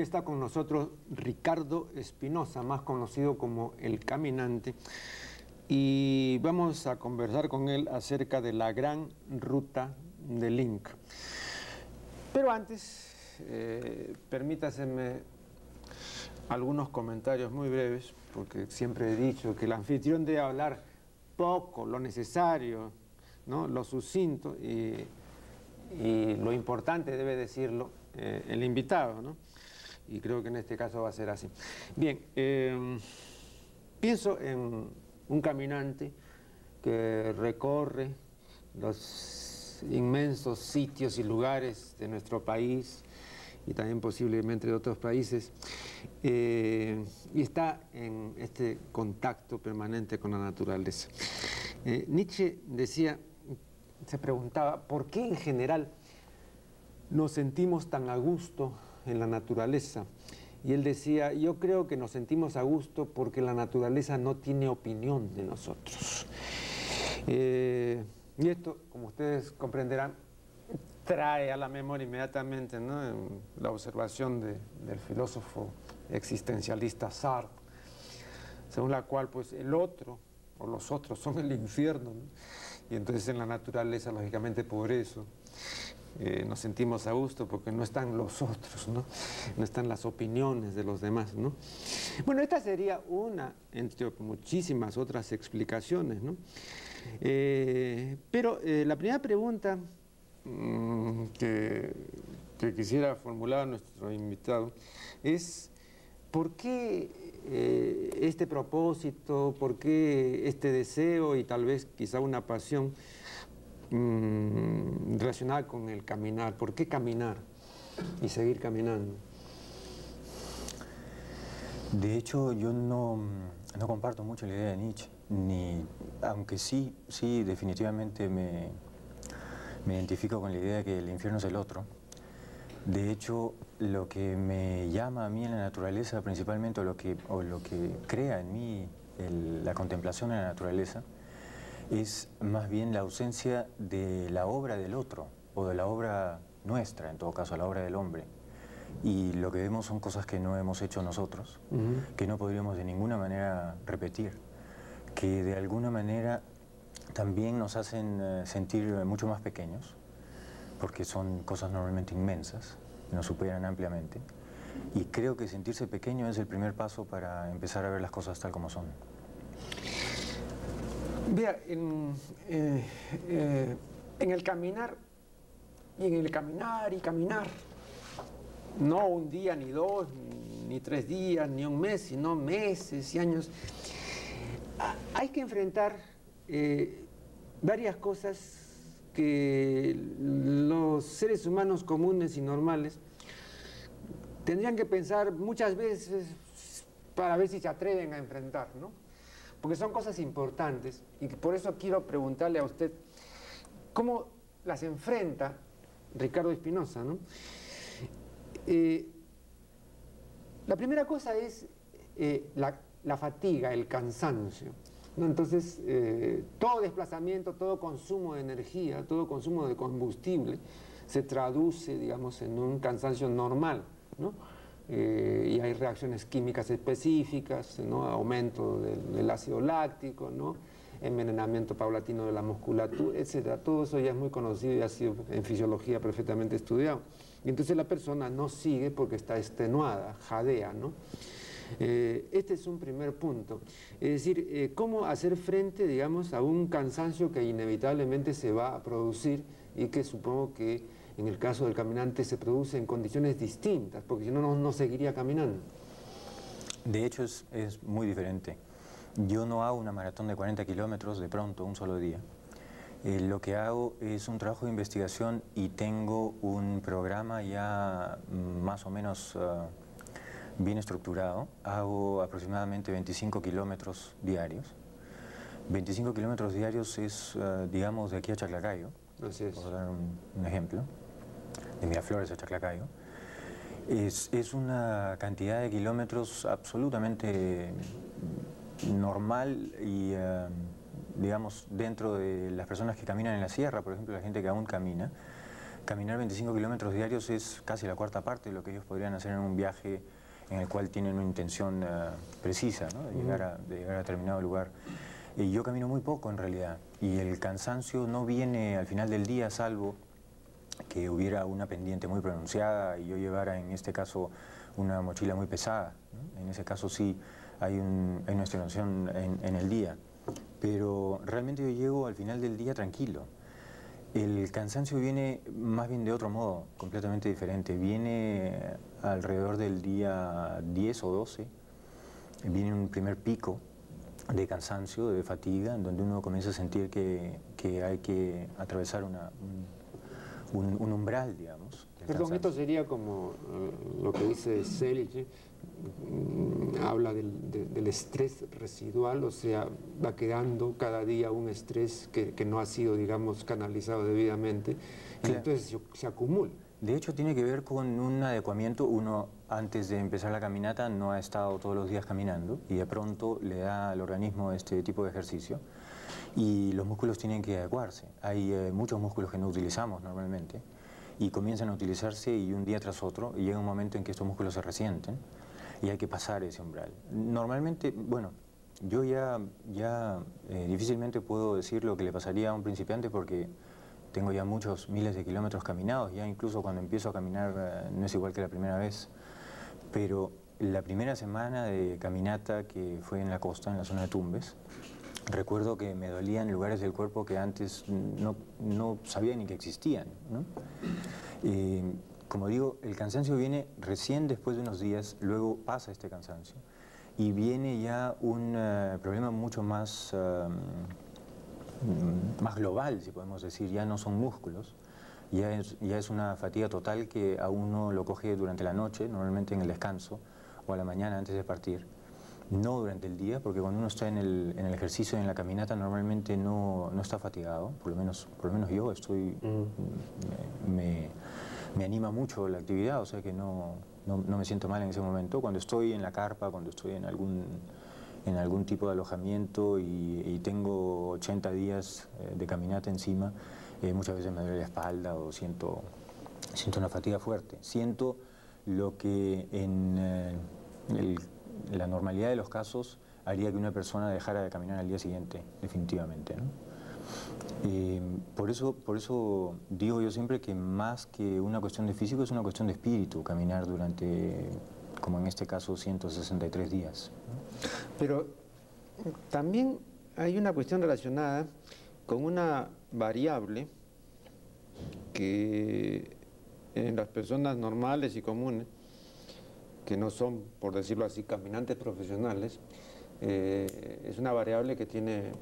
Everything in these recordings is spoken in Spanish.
Está con nosotros Ricardo Espinosa, más conocido como El Caminante, y vamos a conversar con él acerca de la gran ruta de Link. Pero antes, eh, permítaseme algunos comentarios muy breves, porque siempre he dicho que el anfitrión debe hablar poco, lo necesario, ¿no? lo sucinto, y, lo importante debe decirlo eh, el invitado. ¿no? Y creo que en este caso va a ser así. Bien, eh, pienso en un caminante que recorre los inmensos sitios y lugares de nuestro país y también posiblemente de otros países, eh, y está en este contacto permanente con la naturaleza. Eh, Nietzsche decía, se preguntaba, ¿por qué en general nos sentimos tan a gusto en la naturaleza? Y él decía, yo creo que nos sentimos a gusto porque la naturaleza no tiene opinión de nosotros. Eh, y esto, como ustedes comprenderán, trae a la memoria inmediatamente la observación del filósofo existencialista Sartre, según la cual pues el otro o los otros son el infierno, y entonces en la naturaleza, lógicamente por eso, eh, nos sentimos a gusto porque no están los otros, ¿no? no están las opiniones de los demás. ¿no? Bueno, esta sería una, entre muchísimas otras explicaciones. ¿no? Eh, pero eh, la primera pregunta mm, que, que, quisiera formular a nuestro invitado es ¿por qué este propósito, por qué este deseo y tal vez quizá una pasión Mm, relacionada con el caminar. ¿Por qué caminar y seguir caminando? De hecho, yo no, no comparto mucho la idea de Nietzsche, ni, aunque sí, sí, definitivamente me, me identifico con la idea de que el infierno es el otro. De hecho, lo que me llama a mí en la naturaleza, principalmente, o lo que, lo que crea en mí la contemplación en la naturaleza, es más bien la ausencia de la obra del otro, o de la obra nuestra, en todo caso, la obra del hombre. Y lo que vemos son cosas que no hemos hecho nosotros, que no podríamos de ninguna manera repetir, que de alguna manera también nos hacen eh, sentir mucho más pequeños, porque son cosas normalmente inmensas, nos superan ampliamente. Y creo que sentirse pequeño es el primer paso para empezar a ver las cosas tal como son. Vea, en, eh, eh, en el caminar, y en el caminar y caminar, no un día, ni dos, ni tres días, ni un mes, sino meses y años, hay que enfrentar eh, varias cosas que los seres humanos comunes y normales tendrían que pensar muchas veces para ver si se atreven a enfrentar, ¿no? Porque son cosas importantes y por eso quiero preguntarle a usted cómo las enfrenta Ricardo Espinosa. ¿no? Eh, la primera cosa es eh, la, fatiga, el cansancio. Entonces, eh, todo desplazamiento, todo consumo de energía, todo consumo de combustible se traduce, digamos, en un cansancio normal. ¿no? Eh, y hay reacciones químicas específicas, ¿no? aumento del, ácido láctico, ¿no? envenenamiento paulatino de la musculatura, etc. Todo eso ya es muy conocido y ha sido en fisiología perfectamente estudiado. Y entonces la persona no sigue porque está extenuada, jadea. ¿no? Eh, este es un primer punto. Es decir, eh, cómo hacer frente, digamos, a un cansancio que inevitablemente se va a producir y que supongo que en el caso del caminante se produce en condiciones distintas, porque si no, no seguiría caminando. De hecho, es, muy diferente. Yo no hago una maratón de 40 kilómetros de pronto, un solo día. Eh, lo que hago es un trabajo de investigación y tengo un programa ya más o menos ah, bien estructurado. Hago aproximadamente 25 kilómetros diarios. 25 kilómetros diarios es, ah, digamos, de aquí a Chaclacayo. Así es. Por dar un ejemplo de Miraflores a Chaclacayo, es, es una cantidad de kilómetros absolutamente normal y, eh, digamos, dentro de las personas que caminan en la sierra, por ejemplo, la gente que aún camina, caminar 25 kilómetros diarios es casi la cuarta parte de lo que ellos podrían hacer en un viaje en el cual tienen una intención eh, precisa de, llegar a, de llegar a determinado lugar. Y yo camino muy poco en realidad. Y el cansancio no viene al final del día salvo que hubiera una pendiente muy pronunciada y yo llevara en este caso una mochila muy pesada. En ese caso sí hay, una estimación en, el día, pero realmente yo llego al final del día tranquilo. El cansancio viene más bien de otro modo, completamente diferente. Viene alrededor del día 10 o 12, viene un primer pico de cansancio, de fatiga, en donde uno comienza a sentir que, hay que atravesar una, un, umbral, digamos. Perdón, esto sería como eh, lo que dice Selig, mm, habla del, estrés residual, o sea, va quedando cada día un estrés que, no ha sido, digamos, canalizado debidamente, y entonces se, acumula. De hecho, tiene que ver con un adecuamiento. Uno, antes de empezar la caminata, no ha estado todos los días caminando y de pronto le da al organismo este tipo de ejercicio y los músculos tienen que adecuarse. Hay eh, muchos músculos que no utilizamos normalmente y comienzan a utilizarse y un día tras otro y llega un momento en que estos músculos se resienten y hay que pasar ese umbral. Normalmente, bueno, yo ya, ya eh, difícilmente puedo decir lo que le pasaría a un principiante porque tengo ya muchos miles de kilómetros caminados, ya incluso cuando empiezo a caminar eh, no es igual que la primera vez, pero la primera semana de caminata que fue en la costa, en la zona de Tumbes, Recuerdo que me dolían lugares del cuerpo que antes no, no sabía ni que existían. como digo, el cansancio viene recién después de unos días, luego pasa este cansancio y viene ya un eh, problema mucho más, em, más global, si podemos decir, ya no son músculos, ya es, ya es una fatiga total que a uno lo coge durante la noche, normalmente en el descanso, o a la mañana antes de partir no durante el día, porque cuando uno está en el, en el ejercicio, en la caminata, normalmente no, no, está fatigado, por lo menos, por lo menos yo estoy, mm. me, me, anima mucho la actividad, o sea que no, no, no, me siento mal en ese momento. Cuando estoy en la carpa, cuando estoy en algún, en algún tipo de alojamiento y, tengo 80 días eh, de caminata encima, eh, muchas veces me duele la espalda o siento, siento una fatiga fuerte. Siento lo que en eh, el la normalidad de los casos haría que una persona dejara de caminar al día siguiente, definitivamente. Eh, por, eso, por eso digo yo siempre que más que una cuestión de físico es una cuestión de espíritu caminar durante, como en este caso, 163 días. Pero también hay una cuestión relacionada con una variable que en las personas normales y comunes que no son, por decirlo así, caminantes profesionales, eh, es una variable que tiene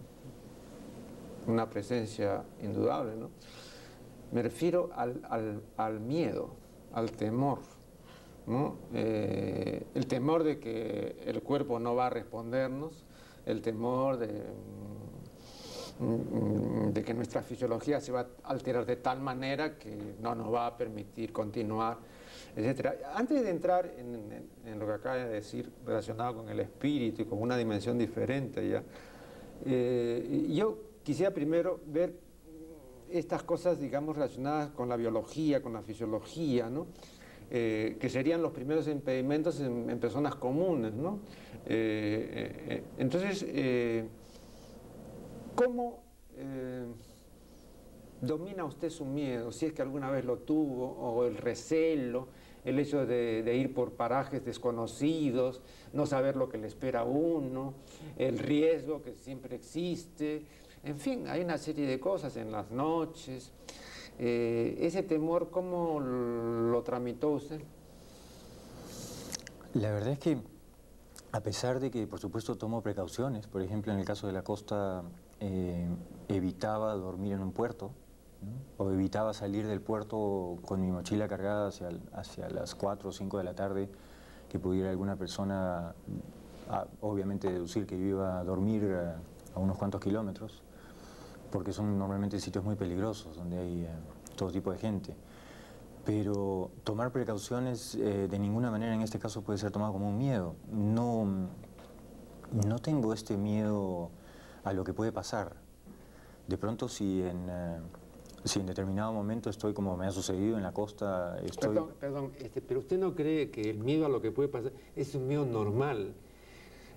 una presencia indudable. Me refiero al, miedo, al temor. ¿no? Eh, el temor de que el cuerpo no va a respondernos, el temor de, mm, de que nuestra fisiología se va a alterar de tal manera que no nos va a permitir continuar antes de entrar en, lo que acaba de decir relacionado con el espíritu y con una dimensión diferente ya, eh, yo quisiera primero ver estas cosas, digamos, relacionadas con la biología, con la fisiología, ¿no? Eh, que serían los primeros impedimentos en, personas comunes, ¿no? Eh, entonces, ¿cómo domina usted su miedo, si es que alguna vez lo tuvo, o el recelo, el hecho de, ir por parajes desconocidos, no saber lo que le espera a uno, el riesgo que siempre existe, en fin, hay una serie de cosas en las noches. Eh, ese temor, ¿cómo lo tramitó usted? La verdad es que, a pesar de que, por supuesto, tomo precauciones, por ejemplo, en el caso de la costa, eh, evitaba dormir en un puerto, o evitaba salir del puerto con mi mochila cargada hacia, hacia las 4 o 5 de la tarde, que pudiera alguna persona, obviamente, deducir que yo iba a dormir a, unos cuantos kilómetros, porque son normalmente sitios muy peligrosos, donde hay eh, todo tipo de gente. Pero tomar precauciones eh, de ninguna manera en este caso puede ser tomado como un miedo. No, no tengo este miedo a lo que puede pasar. De pronto si en... Eh, si en determinado momento estoy como me ha sucedido en la costa, estoy... Perdón, perdón este, pero usted no cree que el miedo a lo que puede pasar es un miedo normal.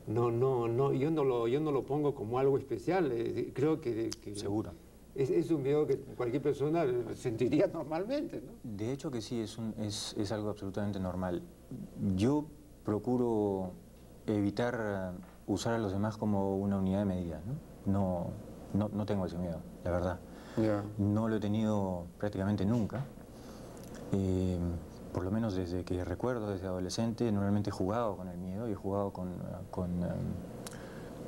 No, no, no, yo no lo, yo no lo pongo como algo especial. Eh, creo que, Seguro. Es, un miedo que cualquier persona sentiría normalmente, ¿no? De hecho que sí, es, un, es, es algo absolutamente normal. Yo procuro evitar usar a los demás como una unidad de medida, ¿no? No, no, tengo ese miedo, la verdad. No lo he tenido prácticamente nunca. Eh, por lo menos desde que recuerdo, desde adolescente, normalmente he jugado con el miedo y he jugado con, con eh,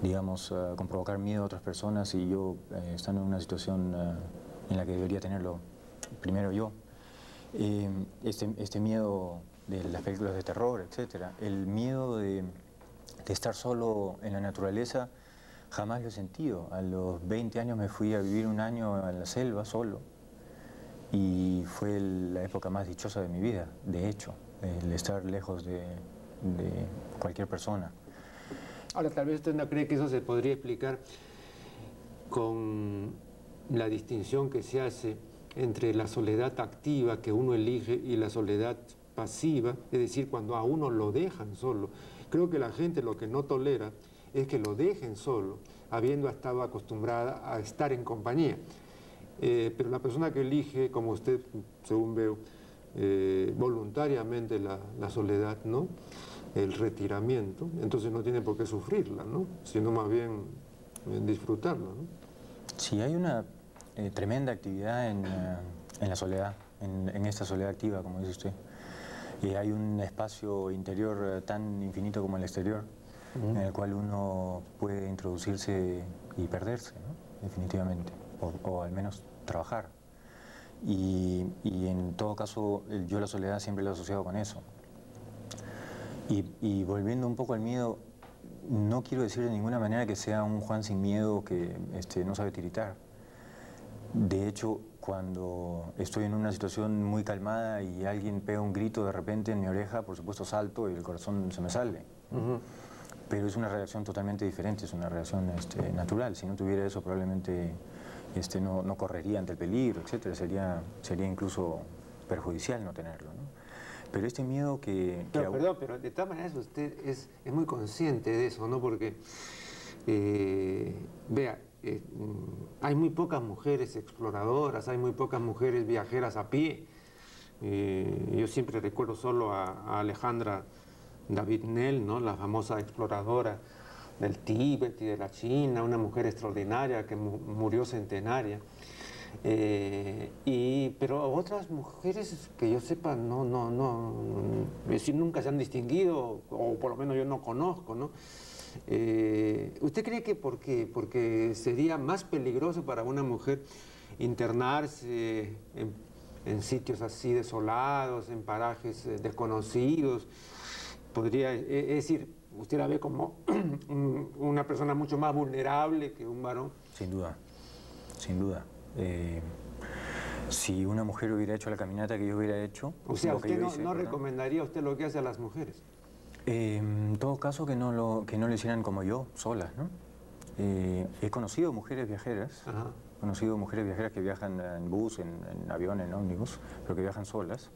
digamos, eh, con provocar miedo a otras personas y yo estando en una situación en la que debería tenerlo primero yo. este, este miedo de las películas de terror, etcétera, el miedo de estar solo en la naturaleza, jamás lo he sentido. A los 20 años me fui a vivir un año en la selva solo y fue la época más dichosa de mi vida, de hecho, el estar lejos de, cualquier persona. Ahora, tal vez usted no cree que eso se podría explicar con la distinción que se hace entre la soledad activa que uno elige y la soledad pasiva, es decir, cuando a uno lo dejan solo. Creo que la gente lo que no tolera es que lo dejen solo, habiendo estado acostumbrada a estar en compañía. Eh, pero la persona que elige, como usted, según veo, eh, voluntariamente la, soledad, ¿no? el retiramiento, entonces no tiene por qué sufrirla, ¿no? sino más bien eh, disfrutarla. ¿no? Sí, hay una tremenda actividad en, la soledad, en, esta soledad activa, como dice usted. Y hay un espacio interior tan infinito como el exterior, en el cual uno puede introducirse y perderse, definitivamente, o, al menos trabajar. Y, en todo caso, yo la soledad siempre la he asociado con eso. Y, volviendo un poco al miedo, no quiero decir de ninguna manera que sea un Juan sin miedo que este, no sabe tiritar. De hecho, cuando estoy en una situación muy calmada y alguien pega un grito de repente en mi oreja, por supuesto salto y el corazón se me sale pero es una reacción totalmente diferente, es una reacción este, natural. Si no tuviera eso probablemente este, no, no, correría ante el peligro, etcétera. Sería, sería incluso perjudicial no tenerlo. ¿no? Pero este miedo que... Perdón, pero de todas maneras usted es, es muy consciente de eso, ¿no? Porque, eh, vea, eh, mm, hay muy pocas mujeres exploradoras, hay muy pocas mujeres viajeras a pie. Eh, yo siempre recuerdo solo a Alejandra David Nell, ¿no? la famosa exploradora del Tíbet y de la China, una mujer extraordinaria que murió centenaria. Eh, y, pero otras mujeres que yo sepa no, no, no, decir, nunca se han distinguido, o por lo menos yo no conozco, ¿no? Eh, ¿Usted cree que? Porque sería más peligroso para una mujer internarse en, en sitios así desolados, en parajes eh, desconocidos, podría, e, es decir, usted la ve como una persona mucho más vulnerable que un varón. Sin duda, sin duda. Eh, si una mujer hubiera hecho la caminata que yo hubiera hecho... O sea, ¿usted no, recomendaría usted lo que hace a las mujeres? Eh, en todo caso, que no, lo, que no lo hicieran como yo, solas, ¿no? Eh, he conocido mujeres viajeras, he conocido mujeres viajeras que viajan en bus, en, en avión, en ómnibus, pero que viajan solas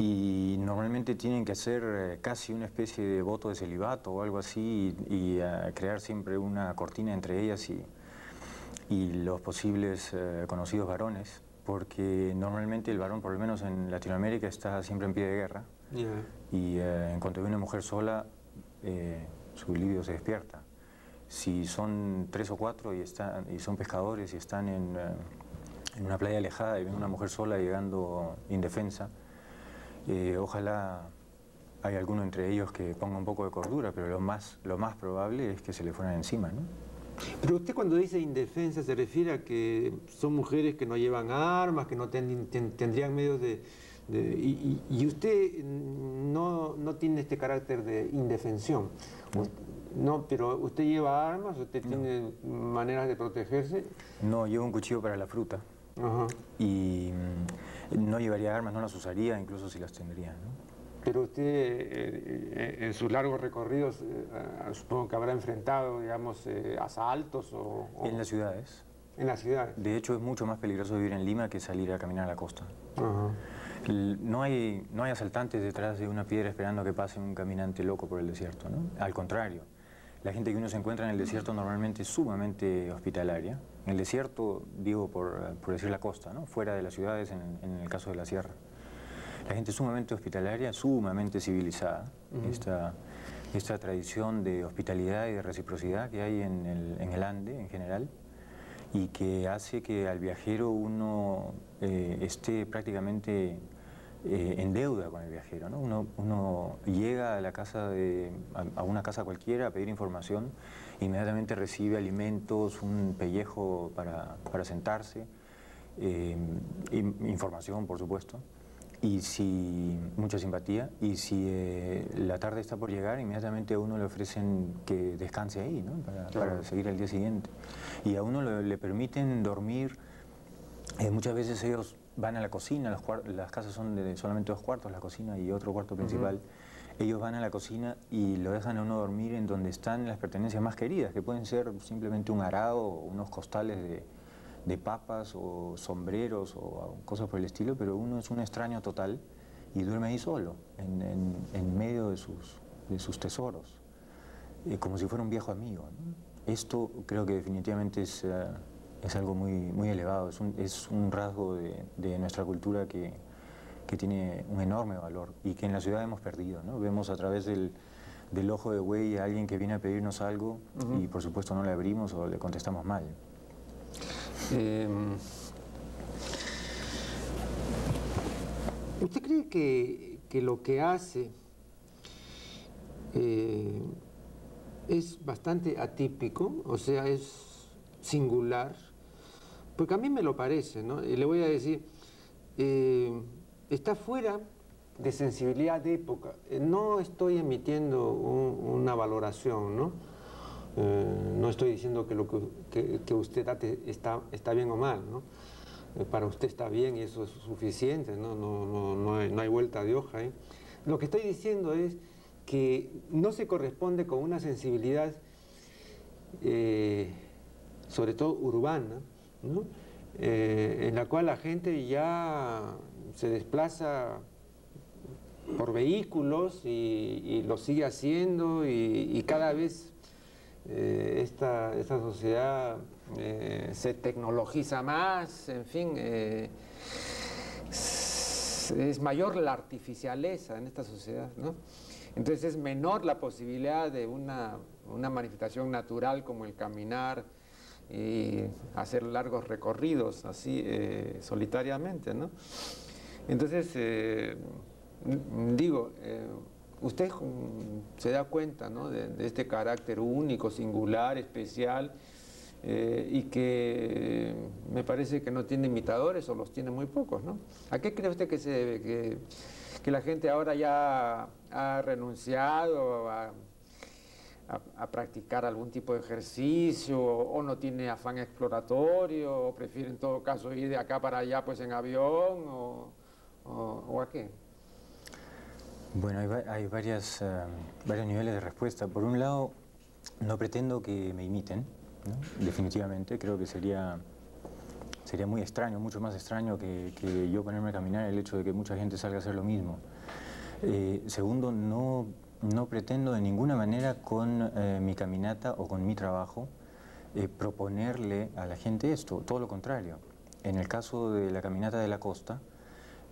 y normalmente tienen que hacer eh, casi una especie de voto de celibato o algo así y, eh, crear siempre una cortina entre ellas y, y los posibles eh, conocidos varones, porque normalmente el varón, por lo menos en Latinoamérica, está siempre en pie de guerra y en cuanto ve una mujer sola, su libido se despierta. Si son tres o cuatro y, están, y son pescadores y están en, en una playa alejada y ven una mujer sola llegando indefensa, eh, ojalá hay alguno entre ellos que ponga un poco de cordura, pero lo más, lo más probable es que se le fueran encima, ¿no? Pero usted cuando dice indefensa se refiere a que son mujeres que no llevan armas, que no tendrían medios de... y, usted no, no, tiene este carácter de indefensión. No, pero usted lleva armas, usted tiene maneras de protegerse. No, llevo un cuchillo para la fruta. Y mm, no llevaría armas, no las usaría, incluso si las tendría. Pero usted, eh, eh, en sus largos recorridos, eh, supongo que habrá enfrentado, digamos, asaltos o, En las ciudades. en la ciudad. De hecho, es mucho más peligroso vivir en Lima que salir a caminar a la costa. No hay, no hay asaltantes detrás de una piedra esperando que pase un caminante loco por el desierto, ¿no? Al contrario, la gente que uno se encuentra en el desierto normalmente es sumamente hospitalaria. En el desierto, digo por, decir la costa, ¿no? fuera de las ciudades, en, el caso de la sierra. La gente sumamente hospitalaria, sumamente civilizada. esta, esta, tradición de hospitalidad y de reciprocidad que hay en el, en el Ande en general y que hace que al viajero uno eh, esté prácticamente eh, en deuda con el viajero. Uno, llega a, la casa de, a, una casa cualquiera a pedir información, inmediatamente recibe alimentos, un pellejo para, sentarse, eh, información por supuesto, y si mucha simpatía, y si la tarde está por llegar, inmediatamente a uno le ofrecen que descanse ahí, para, seguir al día siguiente. Y a uno le permiten dormir eh, muchas veces ellos van a la cocina, las casas son de solamente dos cuartos, la cocina y otro cuarto principal. Ellos van a la cocina y lo dejan a uno dormir en donde están las pertenencias más queridas, que pueden ser simplemente un arado, unos costales de, papas o sombreros o cosas por el estilo, pero uno es un extraño total y duerme ahí solo, en, medio de sus, de sus tesoros, eh, como si fuera un viejo amigo. Esto creo que definitivamente es... Eh, es algo muy, muy elevado, es un, es un rasgo de, de, nuestra cultura que, que, tiene un enorme valor y que en la ciudad hemos perdido. ¿no? Vemos a través del, del ojo de güey a alguien que viene a pedirnos algo y por supuesto no le abrimos o le contestamos mal. Em, ¿Usted cree que, que, lo que hace eh, es bastante atípico? O sea, es singular porque a mí me lo parece, ¿no? Y le voy a decir, eh, está fuera de sensibilidad de época. Eh, no estoy emitiendo una valoración, ¿no? Eh, no estoy diciendo que lo que, usted hace está, está bien o mal, ¿no? para usted está bien y eso es suficiente, ¿no? No, no, hay, no hay, vuelta de hoja. Lo que estoy diciendo es que no se corresponde con una sensibilidad, sobre todo urbana, eh, en la cual la gente ya se desplaza por vehículos y, lo sigue haciendo y, cada vez eh, esta, sociedad eh, se tecnologiza más, en fin, es mayor la artificialeza en esta sociedad, ¿no? Entonces es menor la posibilidad de una, una manifestación natural como el caminar, y hacer largos recorridos así eh, solitariamente, ¿no? Entonces, eh, digo, eh, usted se da cuenta ¿no? de, este carácter único, singular, especial, y que me parece que no tiene imitadores o los tiene muy pocos, ¿no? ¿A qué cree usted que se debe? Que, la gente ahora ya ha renunciado a practicar algún tipo de ejercicio o no tiene afán exploratorio o prefiere en todo caso ir de acá para allá pues en avión o, a qué? Bueno, hay, varias, eh, varios niveles de respuesta. Por un lado, no pretendo que me imiten, definitivamente. Creo que sería, sería muy extraño, mucho más extraño que, yo ponerme a caminar el hecho de que mucha gente salga a hacer lo mismo. Eh, segundo, no no pretendo de ninguna manera con eh, mi caminata o con mi trabajo proponerle a la gente esto, todo lo contrario. En el caso de la caminata de la costa,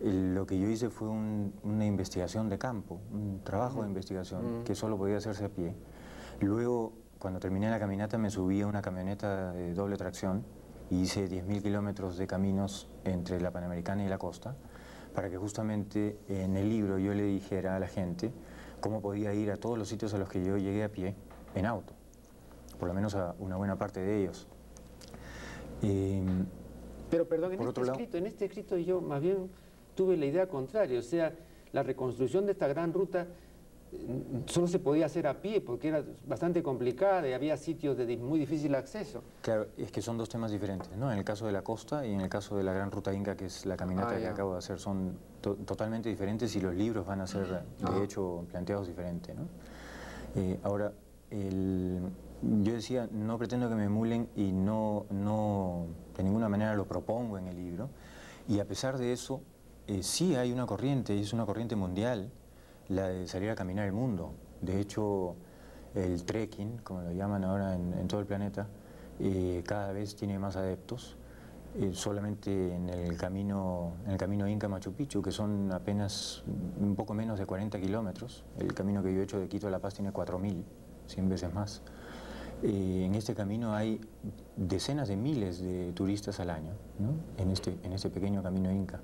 lo que yo hice fue una investigación de campo, un trabajo de investigación que solo podía hacerse a pie. Luego, cuando terminé la caminata, me subí a una camioneta de doble tracción y hice 10.000 kilómetros de caminos entre la Panamericana y la costa, para que justamente en el libro yo le dijera a la gente cómo podía ir a todos los sitios a los que yo llegué a pie en auto, por lo menos a una buena parte de ellos. Pero perdón, en este, escrito, en este escrito yo más bien tuve la idea contraria, o sea, la reconstrucción de esta gran ruta solo se podía hacer a pie porque era bastante complicada y había sitios de muy difícil acceso. Claro, es que son dos temas diferentes, ¿no? En el caso de la costa y en el caso de la Gran Ruta Inca, que es la caminata ah, que acabo de hacer, son totalmente diferentes y los libros van a ser, de hecho, planteados diferentes, ¿no? Eh, ahora, yo decía, no pretendo que me emulen y no, no de ninguna manera lo propongo en el libro. Y a pesar de eso, eh, sí hay una corriente, y es una corriente mundial, la de salir a caminar el mundo. De hecho, el trekking, como lo llaman ahora en, todo el planeta, eh, cada vez tiene más adeptos. Eh, solamente en el camino el camino Inca Machu Picchu, que son apenas un poco menos de 40 kilómetros. El camino que yo he hecho de Quito a La Paz tiene 4.000, 100 veces más. En este camino hay decenas de miles de turistas al año, en, este, en este pequeño camino Inca,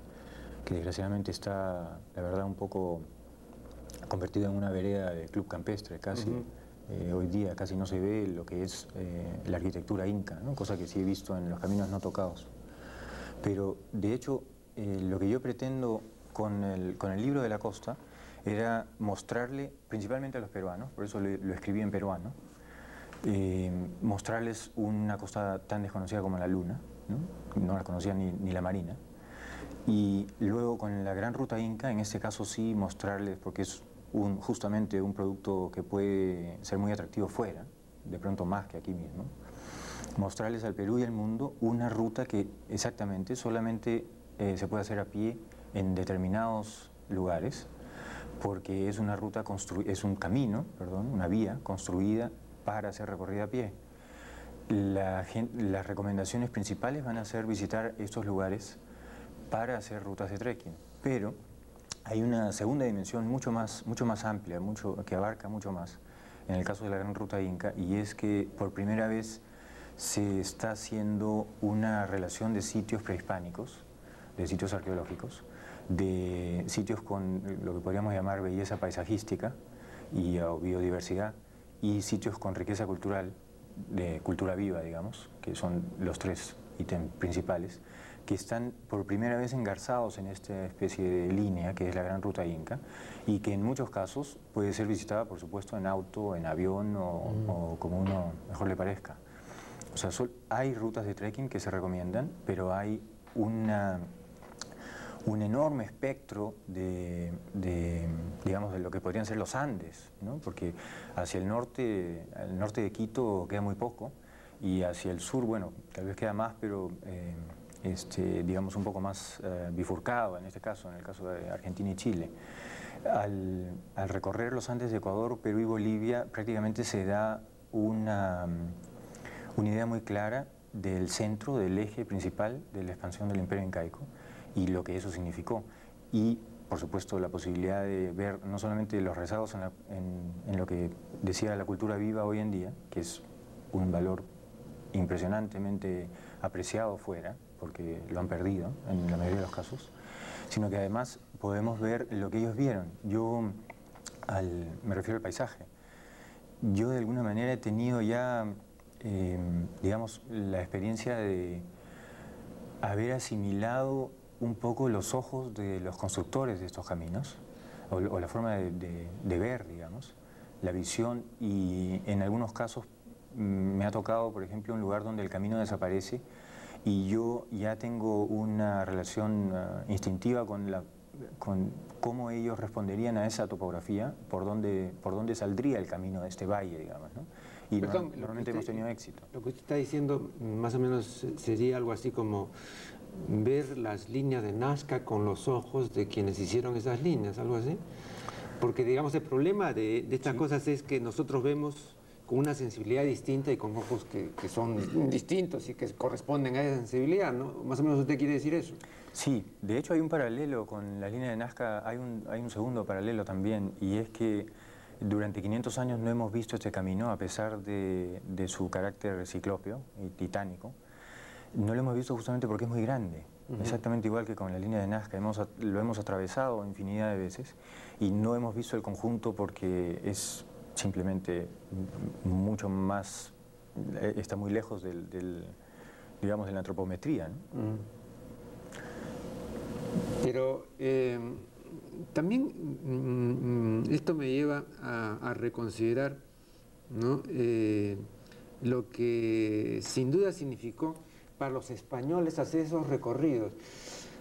que desgraciadamente está, la verdad, un poco convertido en una vereda de club campestre casi. Eh, hoy día casi no se ve lo que es la arquitectura inca, cosa que sí he visto en los caminos no tocados. Pero de hecho, eh, lo que yo pretendo con el, libro de la costa era mostrarle, principalmente a los peruanos, por eso lo, escribí en peruano, eh, mostrarles una costa tan desconocida como la Luna, no, la conocía ni, la Marina, y luego con la Gran Ruta Inca, en este caso sí mostrarles, porque es justamente un producto que puede ser muy atractivo fuera, de pronto más que aquí mismo, mostrarles al Perú y al mundo una ruta que exactamente solamente eh, se puede hacer a pie en determinados lugares, porque es una ruta es un camino, perdón, una vía construida para ser recorrida a pie. las recomendaciones principales van a ser visitar estos lugares para hacer rutas de trekking, pero hay una segunda dimensión mucho más, mucho más amplia, mucho, que abarca mucho más, en el caso de la Gran Ruta Inca, y es que por primera vez se está haciendo una relación de sitios prehispánicos, de sitios arqueológicos, de sitios con lo que podríamos llamar belleza paisajística y biodiversidad, y sitios con riqueza cultural, de cultura viva, digamos, que son los tres ítems principales, que están por primera vez engarzados en esta especie de línea que es la Gran Ruta Inca y que en muchos casos puede ser visitada, por supuesto, en auto, en avión o, mm. o como uno mejor le parezca. O sea, hay rutas de trekking que se recomiendan, pero hay una, un enorme espectro de, digamos, de lo que podrían ser los Andes, ¿no? porque hacia el norte, al norte de Quito queda muy poco, y hacia el sur, bueno, tal vez queda más, pero eh, este, digamos un poco más eh, bifurcado en este caso, en el caso de Argentina y Chile. Al, al recorrer los Andes de Ecuador, Perú y Bolivia, prácticamente se da una una idea muy clara del centro, del eje principal de la expansión del imperio incaico y lo que eso significó. Y, por supuesto, la posibilidad de ver no solamente los rezagos en, lo que decía la cultura viva hoy en día, que es un valor impresionantemente apreciado fuera, porque lo han perdido en la mayoría de los casos, sino que además podemos ver lo que ellos vieron. Yo, me refiero al paisaje, yo de alguna manera he tenido ya Em, digamos, la experiencia de haber asimilado un poco los ojos de los constructores de estos caminos, o, la forma de, ver, digamos, la visión, y en algunos casos mm, me ha tocado, por ejemplo, un lugar donde el camino desaparece y yo ya tengo una relación ah, instintiva con, la, con cómo ellos responderían a esa topografía, por dónde, por dónde saldría el camino de este valle, digamos. ¿no? y normalmente hemos tenido éxito. Lo que usted está diciendo más o menos sería algo así como ver las líneas de Nazca con los ojos de quienes hicieron esas líneas, algo así. Porque digamos el problema de, estas cosas es que nosotros vemos con una sensibilidad distinta y con ojos que, son distintos y que corresponden a esa sensibilidad, ¿no? Más o menos usted quiere decir eso. Sí, de hecho hay un paralelo con la línea de Nazca, hay un, hay un segundo paralelo también, y es que durante 500 años no hemos visto este camino, a pesar de, su carácter ciclópeo y titánico. No lo hemos visto justamente porque es muy grande, exactamente igual que con la línea de Nazca. lo hemos atravesado infinidad de veces y no hemos visto el conjunto porque es simplemente mucho más, eh, está muy lejos del, digamos, de la antropometría. Pero... Eh, también mm, mm, esto me lleva a, reconsiderar eh, lo que sin duda significó para los españoles hacer esos recorridos.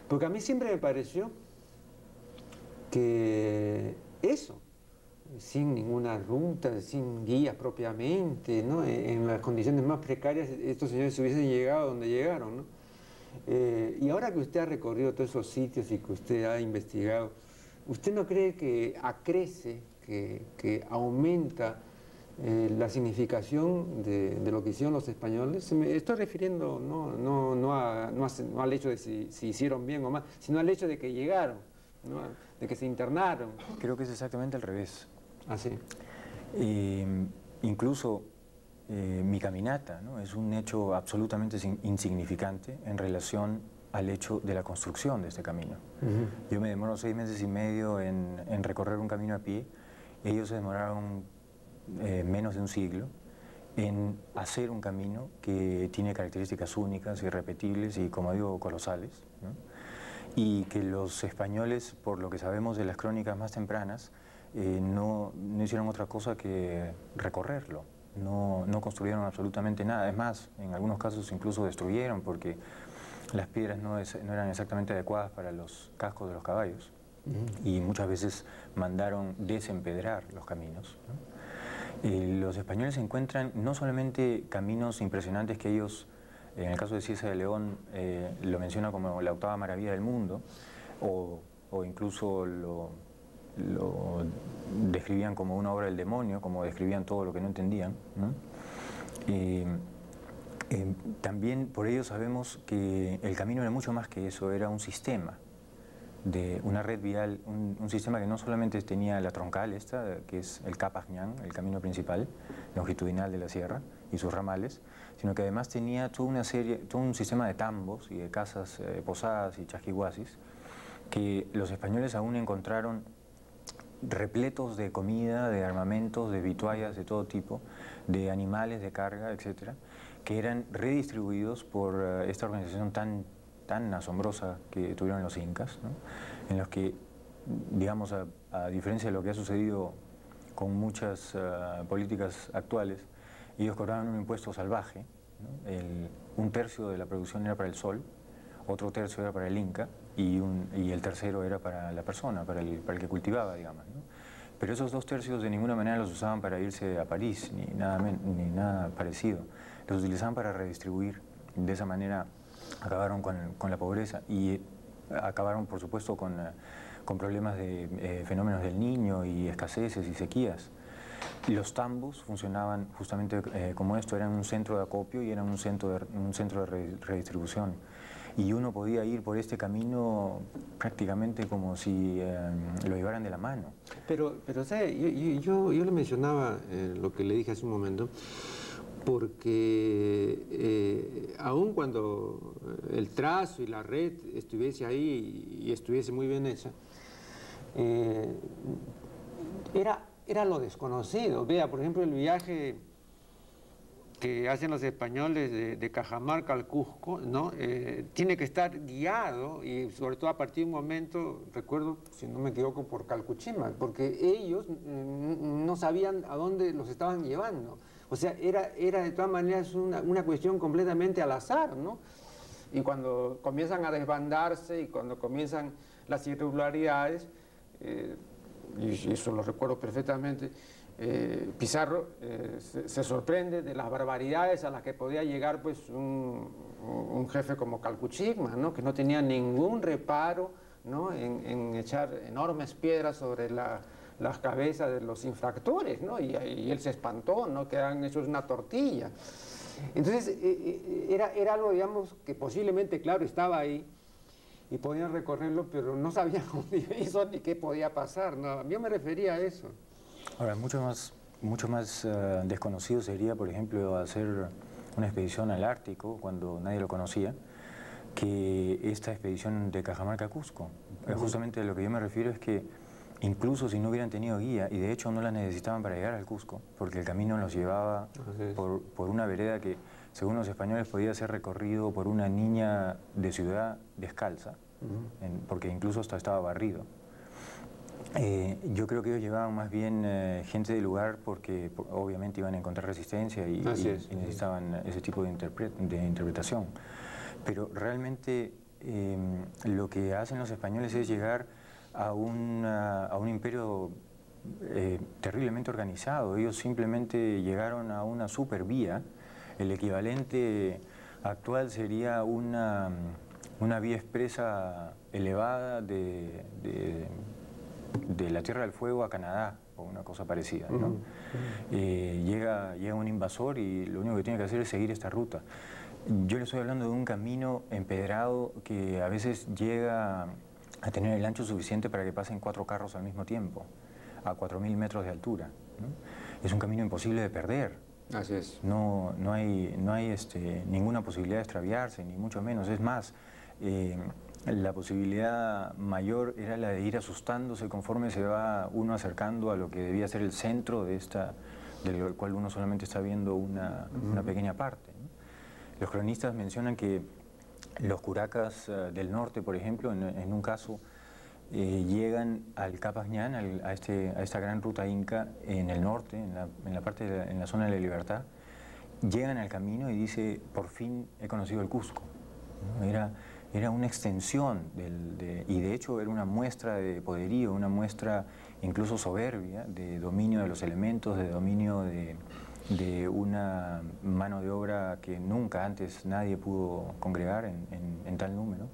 Porque a mí siempre me pareció que eso, sin ninguna ruta, sin guías propiamente, ¿no? en las condiciones más precarias estos señores hubiesen llegado donde llegaron. ¿no? Eh, y ahora que usted ha recorrido todos esos sitios y que usted ha investigado, ¿usted no cree que acrece, que, aumenta eh, la significación de, lo que hicieron los españoles? Me estoy refiriendo no, no, no, al hecho de si, hicieron bien o mal, sino al hecho de que llegaron, de que se internaron. Creo que es exactamente al revés. ¿Ah, sí? incluso eh, mi caminata ¿no? es un hecho absolutamente insignificante en relación al hecho de la construcción de este camino. Yo me demoro seis meses y medio en, recorrer un camino a pie, ellos se demoraron eh, menos de un siglo en hacer un camino que tiene características únicas, irrepetibles y, como digo, colosales. Y que los españoles, por lo que sabemos de las crónicas más tempranas, eh, no, no hicieron otra cosa que recorrerlo no, no, construyeron absolutamente nada. Es más, en algunos casos incluso destruyeron porque las piedras no, eran exactamente adecuadas para los cascos de los caballos y muchas veces mandaron desempedrar los caminos. Eh, los españoles encuentran no solamente caminos impresionantes que ellos, en el caso de Ciesa de León, eh, lo menciona como la octava maravilla del mundo, o, o incluso lo, lo describían como una obra del demonio, como describían todo lo que no entendían. Eh, también por ello sabemos que el camino era mucho más que eso, era un sistema de una red vial, un, sistema que no solamente tenía la troncal esta, que es el Capagñán, el camino principal, longitudinal de la sierra, y sus ramales, sino que además tenía toda una serie, todo un sistema de tambos y de casas eh, posadas y chasquiguasis, que los españoles aún encontraron repletos de comida, de armamentos, de vituallas de todo tipo, de animales de carga, etcétera, que eran redistribuidos por eh, esta organización tan, tan asombrosa que tuvieron los incas, en los que, digamos, a, diferencia de lo que ha sucedido con muchas eh, políticas actuales, ellos cobraban un impuesto salvaje, un tercio de la producción era para el sol, otro tercio era para el Inca y, el tercero era para la persona, para el, para el que cultivaba, digamos. Pero esos dos tercios de ninguna manera los usaban para irse a París, ni nada, ni nada parecido. Los utilizaban para redistribuir. De esa manera acabaron con, la pobreza y acabaron, por supuesto, con, con problemas de eh, fenómenos del niño y escaseces y sequías. Los tambos funcionaban justamente eh, como esto, eran un centro de acopio y eran un centro de, un centro de redistribución y uno podía ir por este camino prácticamente como si eh, lo llevaran de la mano. Pero, pero ¿sabe? Yo, yo, le mencionaba eh, lo que le dije hace un momento, porque eh, aun cuando el trazo y la red estuviese ahí y estuviese muy bien hecha, era, era lo desconocido. Vea, por ejemplo, el viaje que hacen los españoles de, Cajamarca al ¿no? Eh, tiene que estar guiado y sobre todo a partir de un momento, recuerdo, si no me equivoco, por Calcuchima, porque ellos no sabían a dónde los estaban llevando. O sea, era, era de todas maneras una, cuestión completamente al azar, ¿no? Y cuando comienzan a desbandarse y cuando comienzan las irregularidades, eh, y eso lo recuerdo perfectamente, eh, Pizarro eh, se, sorprende de las barbaridades a las que podía llegar pues, un, jefe como Calcuchigma, ¿no? que no tenía ningún reparo ¿no? en, echar enormes piedras sobre las cabezas de los infractores, ¿no? y, él se espantó, ¿no? que eran es una tortilla. Entonces, eh, era, algo, digamos, que posiblemente, claro, estaba ahí, y podían recorrerlo, pero no sabían dónde hizo ni qué podía pasar. Yo me refería a eso. Ahora, mucho más, mucho más eh, desconocido sería, por ejemplo, hacer una expedición al Ártico cuando nadie lo conocía, que esta expedición de Cajamarca a Cusco. Justamente lo que yo me refiero es que incluso si no hubieran tenido guía, y de hecho no la necesitaban para llegar al Cusco, porque el camino los llevaba por, una vereda que, según los españoles, podía ser recorrido por una niña de ciudad descalza, porque incluso hasta estaba barrido. Eh, yo creo que ellos llevaban más bien eh, gente del lugar porque obviamente iban a encontrar resistencia y, necesitaban ese tipo de, interpretación. Pero realmente em, lo que hacen los españoles es llegar a, a un imperio eh, terriblemente organizado. Ellos simplemente llegaron a una supervía. El equivalente actual sería una, una vía expresa elevada de, de, la Tierra del Fuego a Canadá o una cosa parecida. Eh, llega, llega un invasor y lo único que tiene que hacer es seguir esta ruta. Yo le estoy hablando de un camino empedrado que a veces llega a tener el ancho suficiente para que pasen cuatro carros al mismo tiempo, a 4.000 metros de altura. Es un camino imposible de perder. Así es. No, no hay, no hay este, ninguna posibilidad de extraviarse, ni mucho menos. Es más, eh, la posibilidad mayor era la de ir asustándose conforme se va uno acercando a lo que debía ser el centro de esta, del cual uno solamente está viendo una, pequeña parte. Los cronistas mencionan que los curacas eh, del norte, por ejemplo, en, un caso, eh, llegan al Capasñán, a, este, a esta gran ruta inca en el norte, en la, parte en la zona de la libertad, llegan al camino y dice, por fin he conocido el Cusco. Era, era una extensión y de hecho era una muestra de poderío, una muestra incluso soberbia de dominio de los elementos, de dominio de, de una mano de obra que nunca antes nadie pudo congregar en, tal número.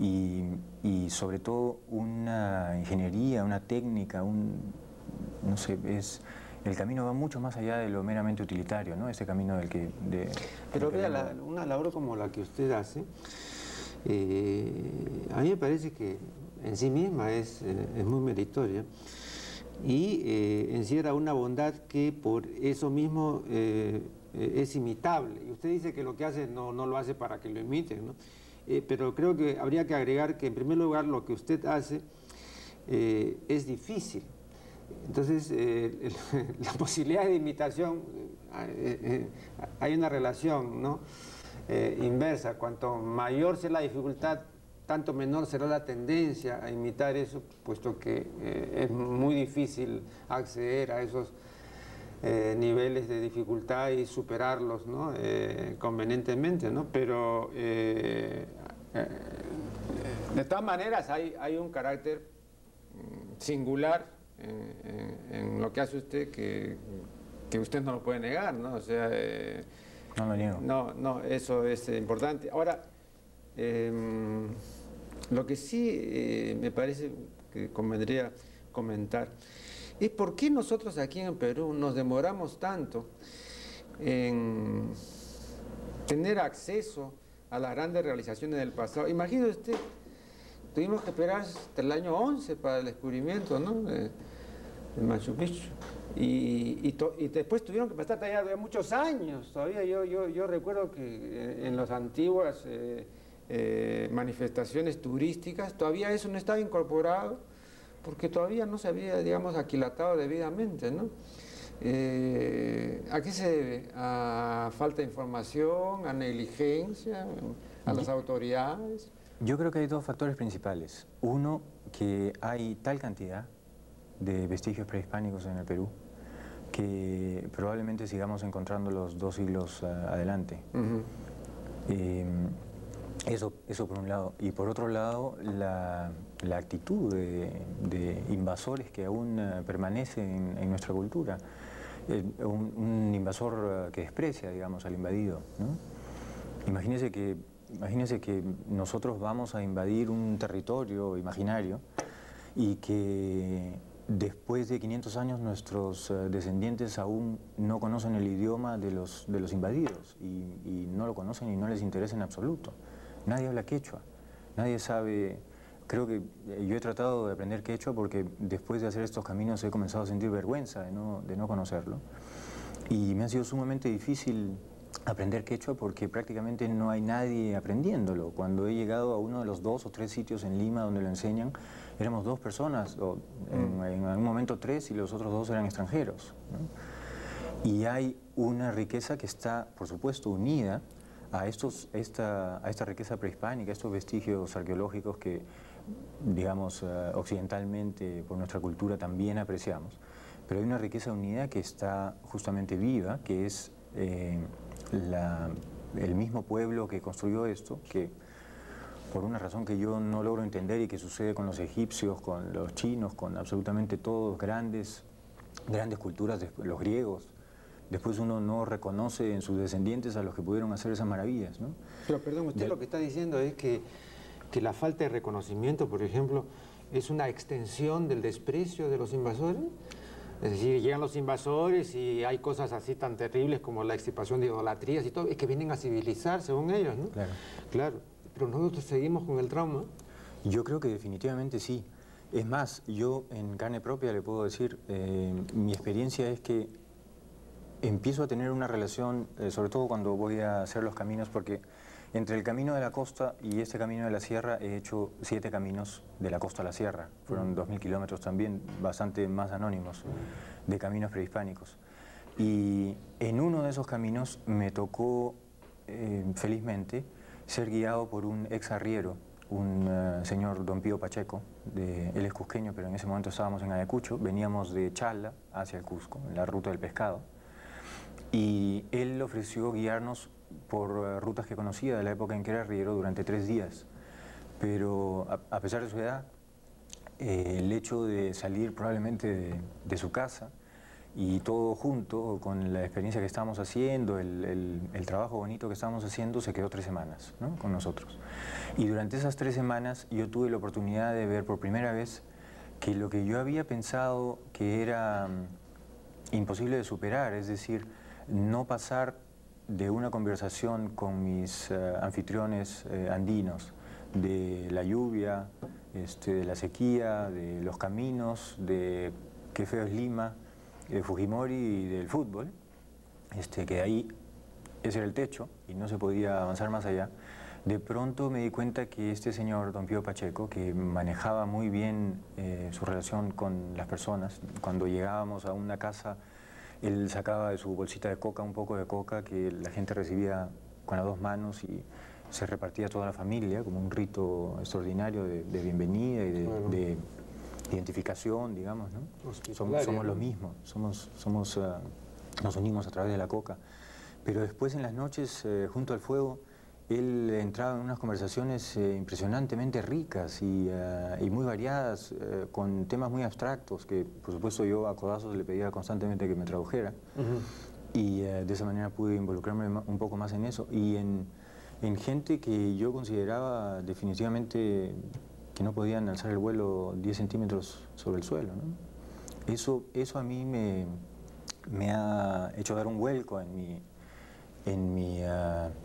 y, sobre todo una ingeniería, una técnica, un, no sé, es, el camino va mucho más allá de lo meramente utilitario, ¿no? Ese camino del que... Pero vea, una labor como la que usted hace, eh, a mí me parece que en sí misma es, eh, es muy meritoria y eh, encierra una bondad que por eso mismo es imitable. Y usted dice que lo que hace no, no lo hace para que lo imiten, ¿no? pero creo que habría que agregar que en primer lugar lo que usted hace es difícil. Entonces, la posibilidad de imitación, hay una relación ¿no? Inversa. Cuanto mayor sea la dificultad, tanto menor será la tendencia a imitar eso, puesto que eh, es muy difícil acceder a esos eh, niveles de dificultad y superarlos ¿no? Eh, convenientemente, ¿no? pero de todas maneras hay, hay un carácter mm, singular en, lo que hace usted que, que, usted no lo puede negar, ¿no? O sea, no lo niego. No, no, eso es importante. Ahora, em, lo que sí eh, me parece que convendría comentar es por qué nosotros aquí en Perú nos demoramos tanto en tener acceso a las grandes realizaciones del pasado. Imagínese usted, tuvimos que esperar hasta el año 11 para el descubrimiento ¿no? de, Machu Picchu. Y, después tuvieron que pasar todavía muchos años. Todavía yo, yo, yo recuerdo que eh, en las antiguas... Eh, eh, manifestaciones turísticas, todavía eso no estaba incorporado porque todavía no se había, digamos, aquilatado debidamente, ¿no? Eh, ¿A qué se debe? ¿A falta de información, a negligencia, a las autoridades? Yo creo que hay dos factores principales. Uno, que hay tal cantidad de vestigios prehispánicos en el Perú que probablemente sigamos encontrando los dos siglos adelante. Eso, eso por un lado. Y por otro lado, la, actitud de, invasores que aún eh, permanece en, nuestra cultura. Eh, un, invasor eh, que desprecia, digamos, al invadido. Imagínese que, imagínese que nosotros vamos a invadir un territorio imaginario y que después de 500 años nuestros descendientes aún no conocen el idioma de los, de los invadidos y, y no lo conocen y no les interesa en absoluto. Nadie habla quechua, nadie sabe... Creo que eh, yo he tratado de aprender quechua porque después de hacer estos caminos he comenzado a sentir vergüenza de no, de no conocerlo. Y me ha sido sumamente difícil aprender quechua porque prácticamente no hay nadie aprendiéndolo. Cuando he llegado a uno de los dos o tres sitios en Lima donde lo enseñan, éramos dos personas, o en, mm. en algún momento tres y los otros dos eran extranjeros. Y hay una riqueza que está, por supuesto, unida a, estos, esta, a esta riqueza prehispánica, estos vestigios arqueológicos que, digamos, eh, occidentalmente por nuestra cultura también apreciamos. Pero hay una riqueza unida que está justamente viva, que es eh, el mismo pueblo que construyó esto, que por una razón que yo no logro entender y que sucede con los egipcios, con los chinos, con absolutamente todos, grandes, grandes culturas, los griegos. Después uno no reconoce en sus descendientes a los que pudieron hacer esas maravillas. ¿no? Pero perdón, usted lo que está diciendo es que, que la falta de reconocimiento, por ejemplo, es una extensión del desprecio de los invasores. Es decir, llegan los invasores y hay cosas así tan terribles como la extirpación de idolatrías y todo, es que vienen a civilizar según ellos, ¿no? Claro. Claro, pero nosotros seguimos con el trauma. Yo creo que definitivamente sí. Es más, yo en carne propia le puedo decir, eh, mi experiencia es que empiezo a tener una relación, eh, sobre todo cuando voy a hacer los caminos, porque entre el camino de la costa y este camino de la sierra he hecho siete caminos de la costa a la sierra. Fueron dos mil kilómetros también, bastante más anónimos, de caminos prehispánicos. Y en uno de esos caminos me tocó, eh, felizmente, ser guiado por un ex arriero, un eh, señor Don Pío Pacheco, de, él es cusqueño, pero en ese momento estábamos en Ayacucho, veníamos de Chala hacia el Cusco, en la ruta del pescado, y él ofreció guiarnos por eh, rutas que conocía de la época en que era arriero durante tres días. Pero a, pesar de su edad, eh, el hecho de salir probablemente de, su casa y todo junto con la experiencia que estábamos haciendo, el, trabajo bonito que estábamos haciendo, se quedó tres semanas con nosotros. Y durante esas tres semanas yo tuve la oportunidad de ver por primera vez que lo que yo había pensado que era mm, imposible de superar, es decir, no pasar de una conversación con mis eh, anfitriones eh, andinos, de la lluvia, este, de la sequía, de los caminos, de qué feo es Lima, de Fujimori y del fútbol, este, que ahí ese era el techo y no se podía avanzar más allá. De pronto me di cuenta que este señor, don Pío Pacheco, que manejaba muy bien eh, su relación con las personas, cuando llegábamos a una casa él sacaba de su bolsita de coca un poco de coca que la gente recibía con las dos manos y se repartía a toda la familia como un rito extraordinario de, bienvenida y de, identificación, digamos, ¿no? Somos, somos los mismos, somos, somos, ah, nos unimos a través de la coca. Pero después en las noches, eh, junto al fuego, él entraba en unas conversaciones eh, impresionantemente ricas y, eh, muy variadas, eh, con temas muy abstractos, que por supuesto yo a codazos le pedía constantemente que me tradujera. Y de esa manera pude involucrarme un poco más en eso. Y en, gente que yo consideraba definitivamente que no podían alzar el vuelo 10 centímetros sobre el suelo. Eso, eso a mí me, me ha hecho dar un vuelco en mi, en mi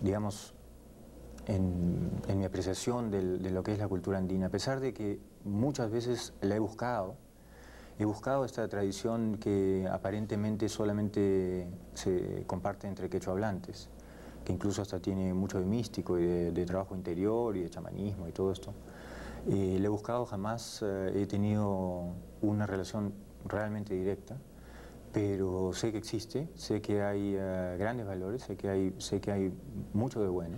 digamos, en, mi apreciación de lo que es la cultura andina, a pesar de que muchas veces la he buscado, he buscado esta tradición que aparentemente solamente se comparte entre quechohablantes, que incluso hasta tiene mucho de místico y de, trabajo interior y de chamanismo y todo esto. Eh, le he buscado, jamás eh, he tenido una relación realmente directa, pero sé que existe, sé que hay eh, grandes valores, sé que hay, sé que hay mucho de bueno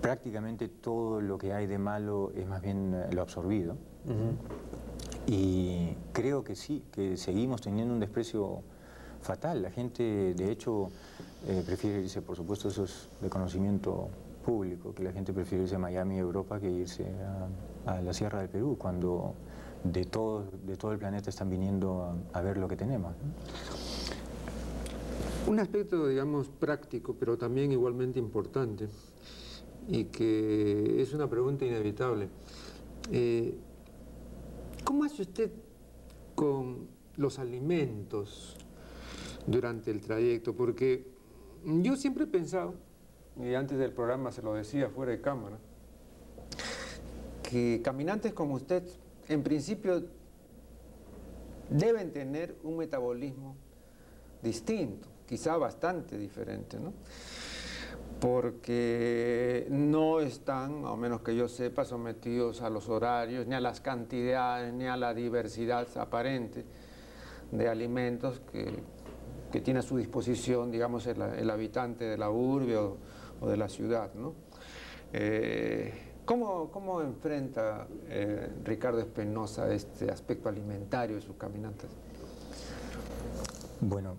prácticamente todo lo que hay de malo es más bien lo absorbido. Y creo que sí, que seguimos teniendo un desprecio fatal. La gente, de hecho, eh, prefiere irse, por supuesto, eso es de conocimiento público, que la gente prefiere irse a Miami, Europa, que irse a, la Sierra del Perú, cuando de todo, de todo el planeta están viniendo a, ver lo que tenemos. Un aspecto, digamos, práctico, pero también igualmente importante, y que es una pregunta inevitable. Eh, ¿Cómo hace usted con los alimentos durante el trayecto? Porque yo siempre he pensado, y antes del programa se lo decía fuera de cámara, que caminantes como usted, en principio, deben tener un metabolismo distinto, quizá bastante diferente, ¿no? porque no están, a menos que yo sepa, sometidos a los horarios, ni a las cantidades, ni a la diversidad aparente de alimentos que, tiene a su disposición, digamos, el, habitante de la urbe o, de la ciudad. ¿no? Eh, ¿cómo, enfrenta eh, Ricardo Espinosa este aspecto alimentario de sus caminantes? Bueno,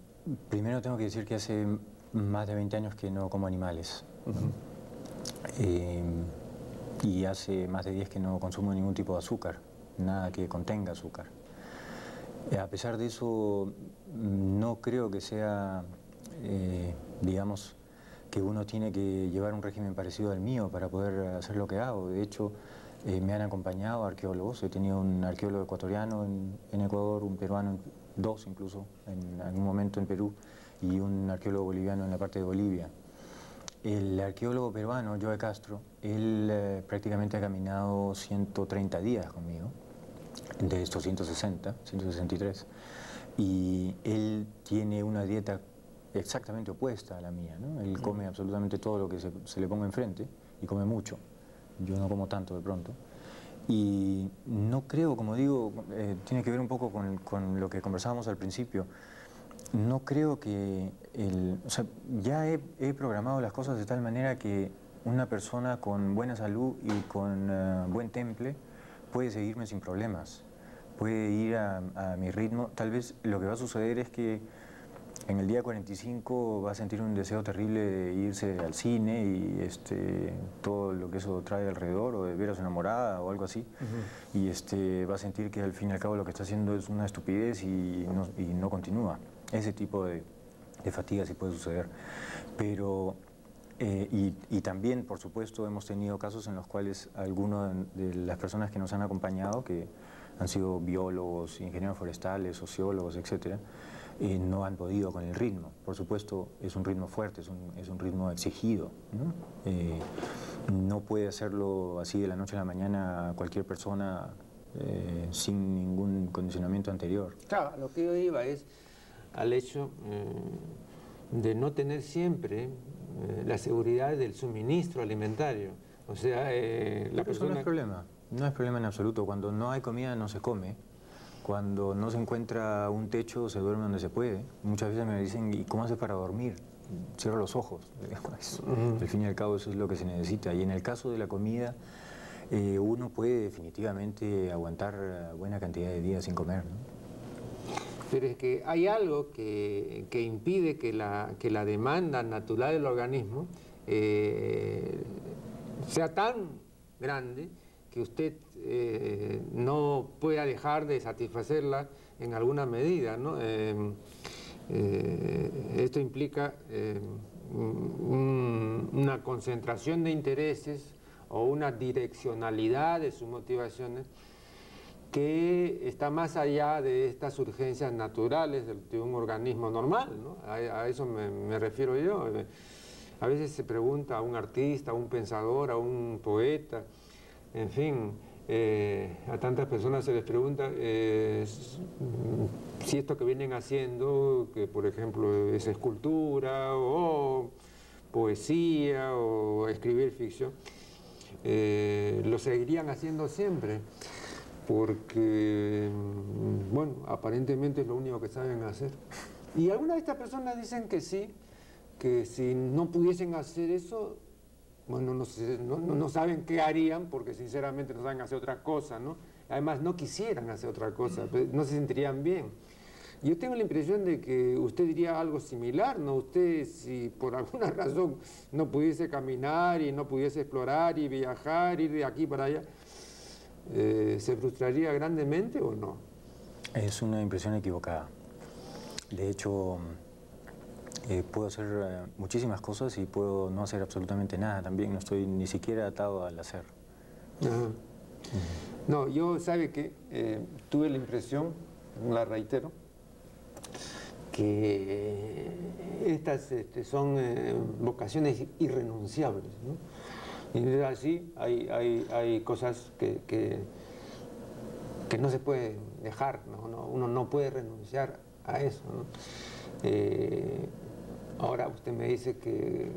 primero tengo que decir que hace más de 20 años que no como animales. Eh, y hace más de 10 que no consumo ningún tipo de azúcar, nada que contenga azúcar. A pesar de eso, no creo que sea, eh, digamos, que uno tiene que llevar un régimen parecido al mío para poder hacer lo que hago. De hecho, eh, me han acompañado arqueólogos, he tenido un arqueólogo ecuatoriano en, Ecuador, un peruano, dos incluso, en algún momento en Perú, y un arqueólogo boliviano en la parte de Bolivia. El arqueólogo peruano, Joe Castro, él eh, prácticamente ha caminado 130 días conmigo, de estos 160, 163, y él tiene una dieta exactamente opuesta a la mía. ¿no? Él come absolutamente todo lo que se, le ponga enfrente y come mucho. Yo no como tanto de pronto. Y no creo, como digo, eh, tiene que ver un poco con, con, lo que conversábamos al principio. No creo que el, o sea, ya he, he, programado las cosas de tal manera que una persona con buena salud y con eh, buen temple puede seguirme sin problemas, puede ir a, a mi ritmo. Tal vez lo que va a suceder es que en el día 45 va a sentir un deseo terrible de irse al cine y este, todo lo que eso trae alrededor, o de ver a su enamorada o algo así, y este, va a sentir que al fin y al cabo lo que está haciendo es una estupidez y no, continúa. Ese tipo de, fatiga sí puede suceder. Pero, eh, y, también, por supuesto, hemos tenido casos en los cuales algunas de las personas que nos han acompañado, que han sido biólogos, ingenieros forestales, sociólogos, etcétera, no han podido con el ritmo. Por supuesto, es un ritmo fuerte, es un, es un ritmo exigido. ¿no? Eh, no puede hacerlo así de la noche a la mañana cualquier persona eh, sin ningún condicionamiento anterior. Claro, lo que yo iba es al hecho eh, de no tener siempre la seguridad del suministro alimentario. O sea, la persona... no es problema, no es problema en absoluto. Cuando no hay comida no se come. Cuando no se encuentra un techo, se duerme donde se puede. Muchas veces me dicen, ¿y cómo haces para dormir? Cierro los ojos. Al fin y al cabo eso es lo que se necesita. Y en el caso de la comida, eh, uno puede definitivamente aguantar buena cantidad de días sin comer. Pero es que hay algo que, impide que la, que la, demanda natural del organismo eh, sea tan grande que usted eh, no pueda dejar de satisfacerla en alguna medida. ¿no? Em, eh, esto implica em, una concentración de intereses o una direccionalidad de sus motivaciones que está más allá de estas urgencias naturales de, un organismo normal. ¿no? A, eso me, me refiero yo. A veces se pregunta a un artista, a un pensador, a un poeta, en fin, eh, a tantas personas se les pregunta eh, si esto que vienen haciendo, que por ejemplo es escultura o poesía o escribir ficción, eh, lo seguirían haciendo siempre, porque, mm, bueno, aparentemente es lo único que saben hacer. Y algunas de estas personas dicen que sí, que si no pudiesen hacer eso, bueno, no, saben qué harían porque sinceramente no saben hacer otra cosa, ¿no? Además no quisieran hacer otra cosa, no se sentirían bien. Yo tengo la impresión de que usted diría algo similar, ¿no? Usted si por alguna razón no pudiese caminar y no pudiese explorar y viajar, ir de aquí para allá, eh, ¿se frustraría grandemente o no? Es una impresión equivocada. De hecho, eh, puedo hacer eh, muchísimas cosas y puedo no hacer absolutamente nada también, no estoy ni siquiera atado al hacer. No, yo sabe que eh, tuve la impresión, la reitero, que estas este, son vocaciones irrenunciables. Y así hay, hay, hay cosas que, que, no se puede dejar, ¿no? uno no puede renunciar a eso. Ahora usted me dice que,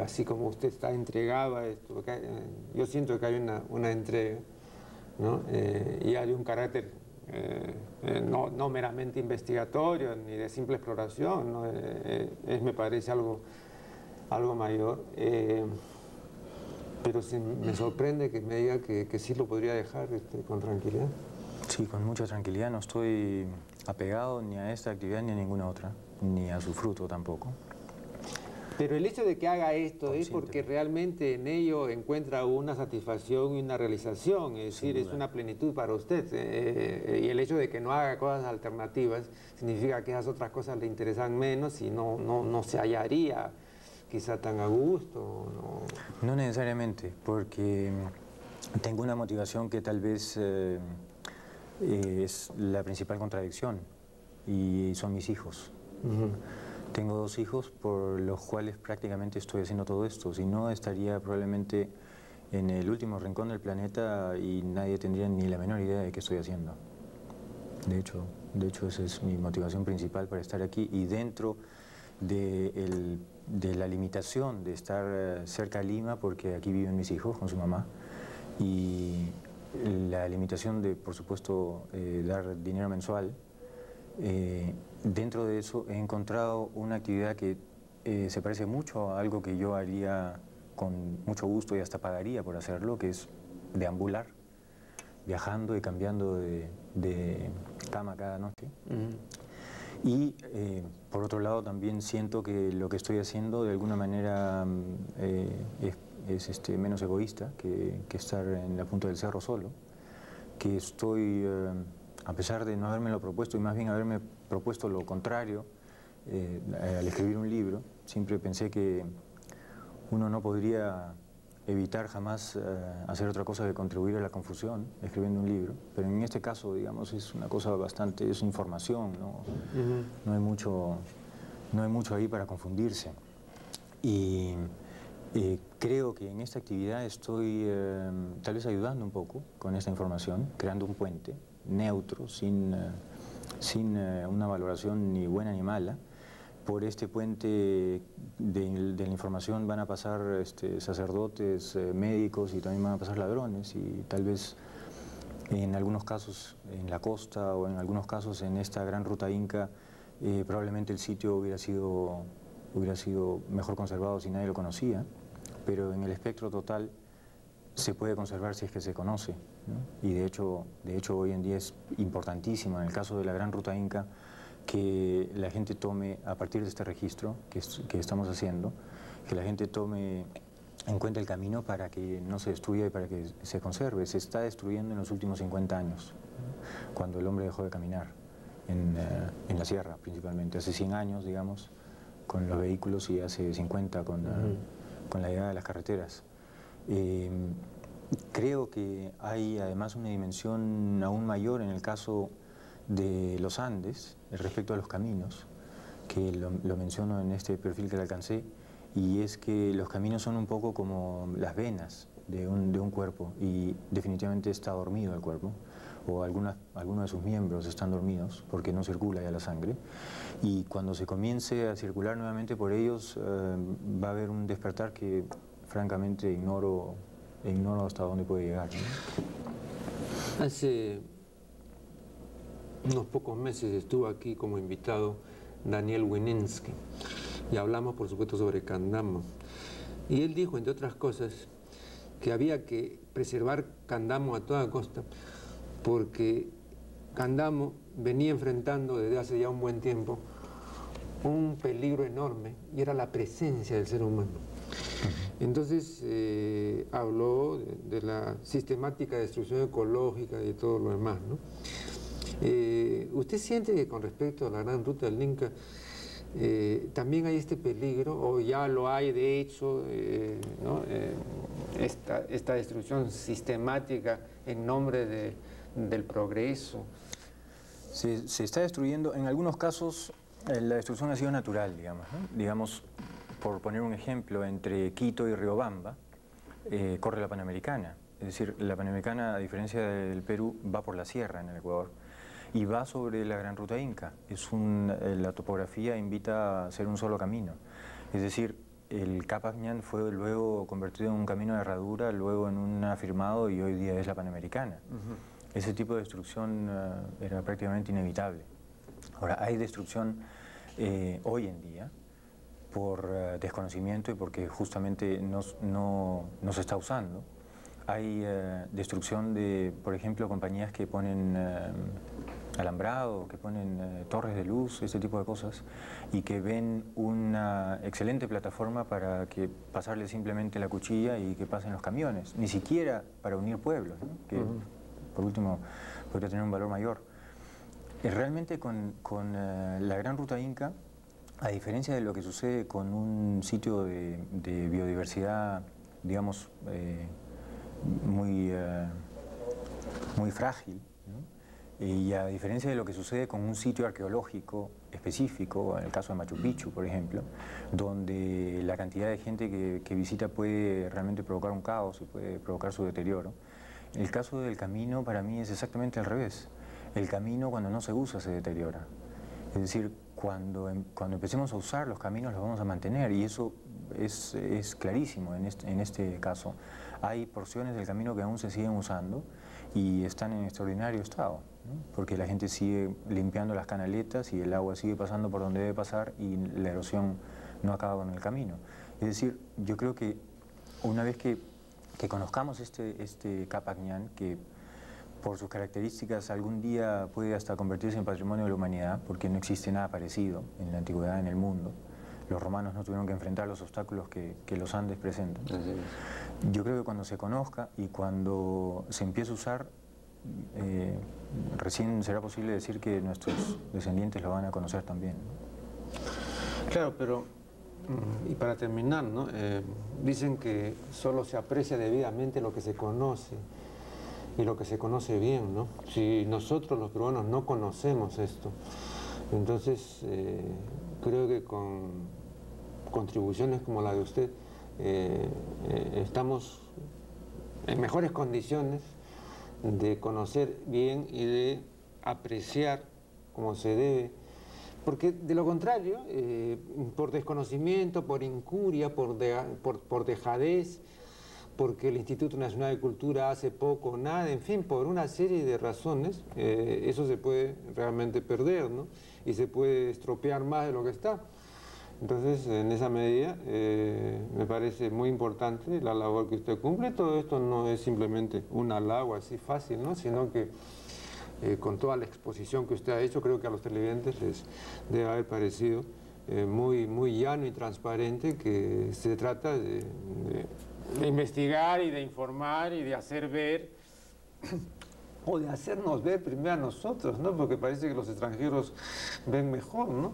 así como usted está entregado a esto, eh, yo siento que hay una, entrega, ¿no? Eh, y hay un carácter eh, no, meramente investigatorio ni de simple exploración, ¿no? es, me parece algo, algo mayor. pero sí, me sorprende que me diga que, sí lo podría dejar este, con tranquilidad. Sí, con mucha tranquilidad, no estoy apegado ni a esta actividad ni a ninguna otra, ni a su fruto tampoco. Pero el hecho de que haga esto es porque realmente en ello encuentra una satisfacción y una realización, es decir, es una plenitud para usted. Eh, y el hecho de que no haga cosas alternativas significa que esas otras cosas le interesan menos y no, no, no se hallaría quizá tan a gusto. No, no necesariamente, porque tengo una motivación que tal vez eh, es la principal contradicción y son mis hijos. Tengo dos hijos por los cuales prácticamente estoy haciendo todo esto, si no estaría probablemente en el último rincón del planeta y nadie tendría ni la menor idea de qué estoy haciendo. De hecho, de hecho esa es mi motivación principal para estar aquí y dentro de, de la limitación de estar eh, cerca de Lima, porque aquí viven mis hijos con su mamá, y la limitación de, por supuesto, eh, dar dinero mensual, eh, dentro de eso he encontrado una actividad que eh, se parece mucho a algo que yo haría con mucho gusto y hasta pagaría por hacerlo, que es deambular, viajando y cambiando de, cama cada noche. Y por otro lado también siento que lo que estoy haciendo de alguna manera mm, es es este, menos egoísta que, estar en la punta del cerro solo, que estoy, eh, a pesar de no haberme lo propuesto y más bien haberme propuesto lo contrario, eh, al escribir un libro, siempre pensé que uno no podría evitar jamás eh, hacer otra cosa que contribuir a la confusión escribiendo un libro, pero en este caso, digamos, es una cosa bastante, es información, no, no, hay, mucho, no hay mucho ahí para confundirse. Y eh, creo que en esta actividad estoy em, tal vez ayudando un poco con esta información, creando un puente neutro, sin, eh, sin eh, una valoración ni buena ni mala. Por este puente de, la información van a pasar este, sacerdotes, médicos y también van a pasar ladrones y tal vez en algunos casos en la costa o en algunos casos en esta gran ruta inca probablemente el sitio hubiera sido, hubiera sido mejor conservado si nadie lo conocía pero en el espectro total se puede conservar si es que se conoce. Y de hecho, de hecho hoy en día es importantísimo, en el caso de la Gran Ruta Inca, que la gente tome, a partir de este registro que, que estamos haciendo, que la gente tome en cuenta el camino para que no se destruya y para que se conserve. Se está destruyendo en los últimos 50 años, cuando el hombre dejó de caminar, en, eh, en la sierra principalmente. Hace 100 años, digamos, con los vehículos y hace 50 con con la llegada de las carreteras. Eh, creo que hay además una dimensión aún mayor en el caso de los Andes respecto a los caminos, que lo, menciono en este perfil que le alcancé, y es que los caminos son un poco como las venas de un, de un cuerpo y definitivamente está dormido el cuerpo o algunos de sus miembros están dormidos porque no circula ya la sangre y cuando se comience a circular nuevamente por ellos eh, va a haber un despertar que francamente ignoro, ignoro hasta dónde puede llegar. Hace unos pocos meses estuvo aquí como invitado Daniel Wininski y hablamos por supuesto sobre Candamo y él dijo entre otras cosas que había que preservar Candamo a toda costa porque Candamo venía enfrentando desde hace ya un buen tiempo un peligro enorme y era la presencia del ser humano. Entonces eh, habló de, la sistemática destrucción ecológica y de todo lo demás. Eh, ¿Usted siente que con respecto a la gran ruta del Inca eh, también hay este peligro, o ya lo hay de hecho, esta, esta destrucción sistemática en nombre de, del progreso. Se, se, está destruyendo, en algunos casos la destrucción ha sido natural, digamos. Digamos, por poner un ejemplo, entre Quito y Riobamba eh, corre la Panamericana. Es decir, la Panamericana, a diferencia del Perú, va por la sierra en el Ecuador y va sobre la Gran Ruta Inca. Es un, eh, la topografía invita a hacer un solo camino. Es decir, el Capagnan fue luego convertido en un camino de herradura, luego en un afirmado y hoy día es la Panamericana ese tipo de destrucción eh, era prácticamente inevitable. Ahora, hay destrucción eh, hoy en día por eh, desconocimiento y porque justamente no, no, se está usando. Hay destrucción de, por ejemplo, compañías que ponen alambrado, que ponen torres de luz, ese tipo de cosas, y que ven una excelente plataforma para que pasarle simplemente la cuchilla y que pasen los camiones, ni siquiera para unir pueblos, que por último podría tener un valor mayor. Realmente con, eh, la Gran Ruta Inca, a diferencia de lo que sucede con un sitio de, biodiversidad, digamos, eh, muy, muy frágil, y a diferencia de lo que sucede con un sitio arqueológico específico, en el caso de Machu Picchu, por ejemplo, donde la cantidad de gente que, visita puede realmente provocar un caos y puede provocar su deterioro, el caso del camino para mí es exactamente al revés. El camino cuando no se usa se deteriora. Es decir, cuando, em, cuando empecemos a usar los caminos los vamos a mantener y eso es, es clarísimo en este, en este caso. Hay porciones del camino que aún se siguen usando y están en extraordinario estado, porque la gente sigue limpiando las canaletas y el agua sigue pasando por donde debe pasar y la erosión no acaba con el camino. Es decir, yo creo que una vez que, que conozcamos este, este Capacñán, que por sus características algún día puede hasta convertirse en patrimonio de la humanidad, porque no existe nada parecido en la antigüedad en el mundo, los romanos no tuvieron que enfrentar los obstáculos que, que los Andes presentan. Yo creo que cuando se conozca y cuando se empiece a usar, eh, recién será posible decir que nuestros descendientes lo van a conocer también. Claro, pero, mm, y para terminar, ¿no? Eh, dicen que solo se aprecia debidamente lo que se conoce y lo que se conoce bien, ¿no? Si nosotros los peruanos no conocemos esto, entonces eh, creo que con contribuciones como la de usted, eh, eh, estamos en mejores condiciones de conocer bien y de apreciar como se debe, porque de lo contrario, por desconocimiento, por incuria, por, por, dejadez, porque el Instituto Nacional de Cultura hace poco, nada, en fin, por una serie de razones, eso se puede realmente perder, ¿no? Y se puede estropear más de lo que está. Entonces, en esa medida, eh, me parece muy importante la labor que usted cumple. Todo esto no es simplemente un halago así fácil, ¿no? sino que eh, con toda la exposición que usted ha hecho, creo que a los televidentes les debe haber parecido eh, muy, muy llano y transparente que se trata de investigar y de informar y de hacer ver o de hacernos ver primero a nosotros, ¿no? Porque parece que los extranjeros ven mejor, ¿no?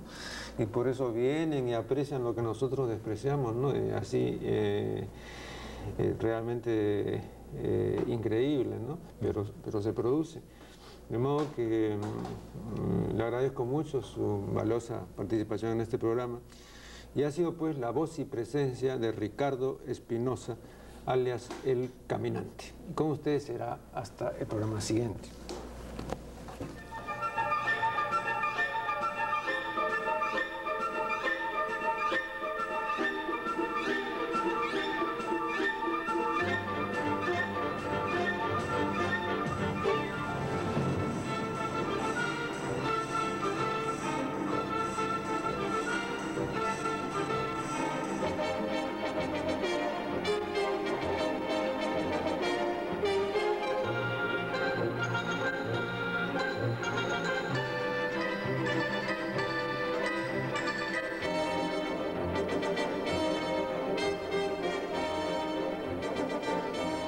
Y por eso vienen y aprecian lo que nosotros despreciamos, ¿no? así eh, eh, realmente eh, increíble, ¿no? Pero, pero se produce. De modo que mm, le agradezco mucho su valiosa participación en este programa y ha sido pues la voz y presencia de Ricardo Espinosa, alias El Caminante. con ustedes será hasta el programa siguiente.